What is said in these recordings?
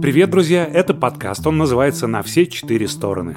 Привет, друзья! Это подкаст. Он называется «На все четыре стороны».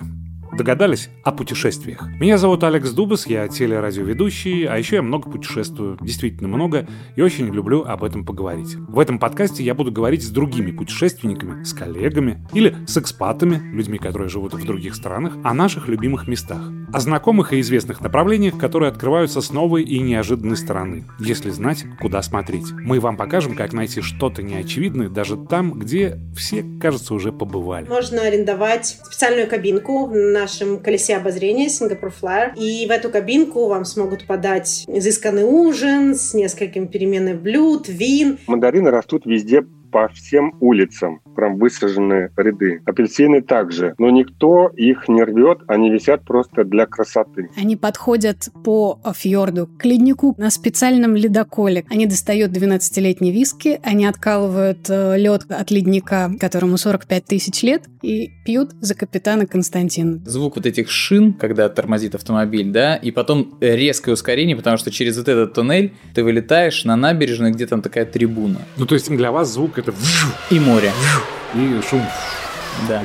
Догадались? О путешествиях. Меня зовут Алекс Дубас, я телерадиоведущий, а еще я много путешествую, действительно много, и очень люблю об этом поговорить. В этом подкасте я буду говорить с другими путешественниками, с коллегами или с экспатами, людьми, которые живут в других странах, о наших любимых местах, о знакомых и известных направлениях, которые открываются с новой и неожиданной стороны, если знать, куда смотреть. Мы вам покажем, как найти что-то неочевидное даже там, где все, кажется, уже побывали. Можно арендовать специальную кабинку на нашем колесе обозрения Singapore Flyer. И в эту кабинку вам смогут подать изысканный ужин с несколькими переменных блюд, вин. Мандарины растут везде по всем улицам, прям высажены ряды. Апельсины также, но никто их не рвет, они висят просто для красоты. Они подходят по фьорду к леднику на специальном ледоколе. Они достают 12-летние виски, они откалывают э, лед от ледника, которому 45 тысяч лет, и пьют за капитана Константина. Звук вот этих шин, когда тормозит автомобиль, да, и потом резкое ускорение, потому что через вот этот туннель ты вылетаешь на набережную, где там такая трибуна. Ну, то есть для вас звук это и море. И шум. Да.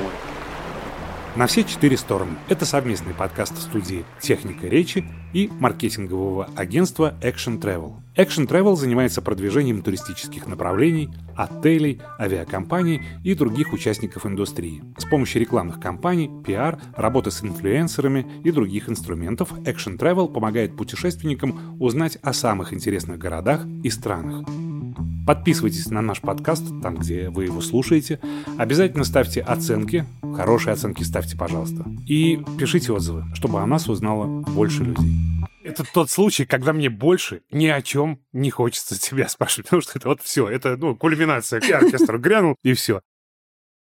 На все четыре стороны. Это совместный подкаст студии «Техника речи» и маркетингового агентства Action Travel. Action Travel занимается продвижением туристических направлений, отелей, авиакомпаний и других участников индустрии. С помощью рекламных кампаний, пиар, работы с инфлюенсерами и других инструментов Action Travel помогает путешественникам узнать о самых интересных городах и странах. Подписывайтесь на наш подкаст, там, где вы его слушаете. Обязательно ставьте оценки. Хорошие оценки ставьте, пожалуйста. И пишите отзывы, чтобы о нас узнало больше людей. Это тот случай, когда мне больше ни о чем не хочется тебя спрашивать, потому что это вот все, это, ну, кулминация. Я оркестр грянул, и все.